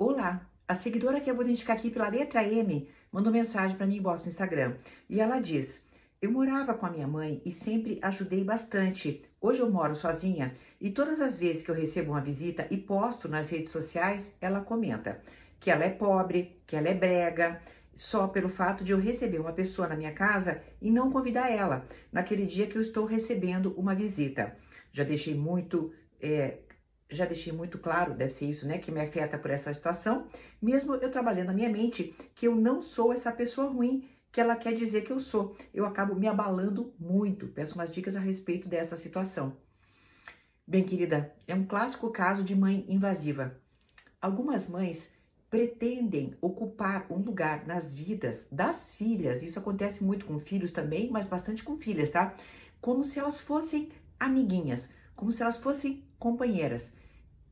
Olá, a seguidora que eu vou identificar aqui pela letra M mandou mensagem para mim no Instagram e ela diz: Eu morava com a minha mãe e sempre ajudei bastante. Hoje eu moro sozinha e todas as vezes que eu recebo uma visita e posto nas redes sociais, ela comenta que ela é pobre, que ela é brega, só pelo fato de eu receber uma pessoa na minha casa e não convidar ela naquele dia que eu estou recebendo uma visita. Já deixei muito é, já deixei muito claro, deve ser isso, né, que me afeta por essa situação, mesmo eu trabalhando na minha mente que eu não sou essa pessoa ruim que ela quer dizer que eu sou. Eu acabo me abalando muito. Peço umas dicas a respeito dessa situação. Bem, querida, é um clássico caso de mãe invasiva. Algumas mães pretendem ocupar um lugar nas vidas das filhas. Isso acontece muito com filhos também, mas bastante com filhas, tá? Como se elas fossem amiguinhas, como se elas fossem companheiras.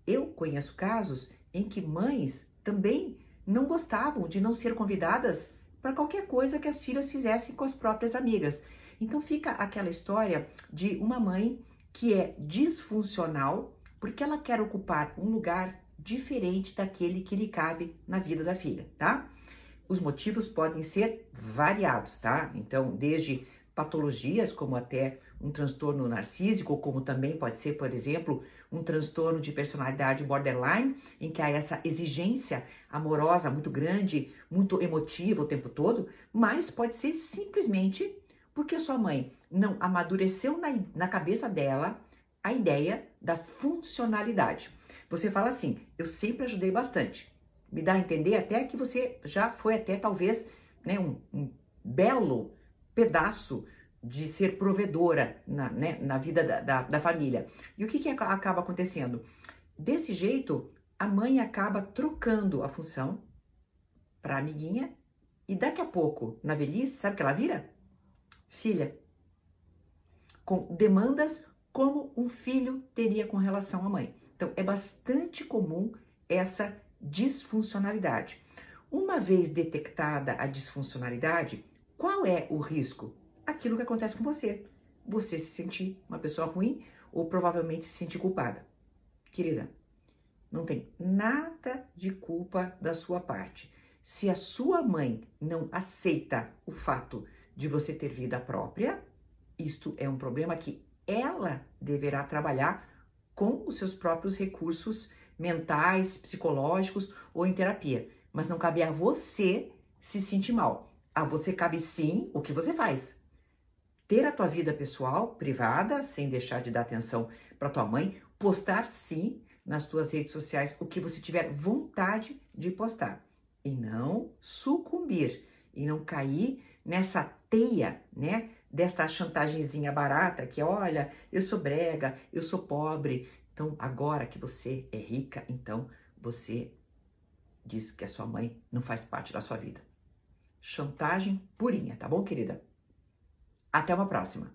Eu conheço casos em que mães também não gostavam de não ser convidadas para qualquer coisa que as filhas fizessem com as próprias amigas. Então fica aquela história de uma mãe que é disfuncional porque ela quer ocupar um lugar diferente daquele que lhe cabe na vida da filha, tá? Os motivos podem ser variados, tá? Então, desde patologias, como até um transtorno narcísico, como também pode ser, por exemplo, um transtorno de personalidade borderline, em que há essa exigência amorosa muito grande, muito emotiva o tempo todo, mas pode ser simplesmente porque sua mãe não amadureceu na, na cabeça dela a ideia da funcionalidade. Você fala assim: eu sempre ajudei bastante. Me dá a entender até que você já foi até talvez né, um, um belo pedaço de ser provedora na, né, na vida da, da, da, família. E o que, que acaba acontecendo? Desse jeito, a mãe acaba trocando a função para amiguinha e daqui a pouco, na velhice, sabe o que ela vira? Filha. Com demandas como um filho teria com relação à mãe. Então, é bastante comum essa disfuncionalidade. Uma vez detectada a disfuncionalidade, qual é o risco? Aquilo que acontece com você. Você se sentir uma pessoa ruim ou provavelmente se sentir culpada. Querida, não tem nada de culpa da sua parte. Se a sua mãe não aceita o fato de você ter vida própria, isto é um problema que ela deverá trabalhar com os seus próprios recursos mentais, psicológicos ou em terapia. Mas não cabe a você se sentir mal. A você cabe sim o que você faz. Ter a tua vida pessoal, privada, sem deixar de dar atenção para tua mãe, postar sim nas tuas redes sociais o que você tiver vontade de postar e não sucumbir e não cair nessa teia, né, dessa chantagemzinha barata que olha, eu sou brega, eu sou pobre. Então, agora que você é rica, então você diz que a sua mãe não faz parte da sua vida chantagem purinha, tá bom, querida? Até uma próxima!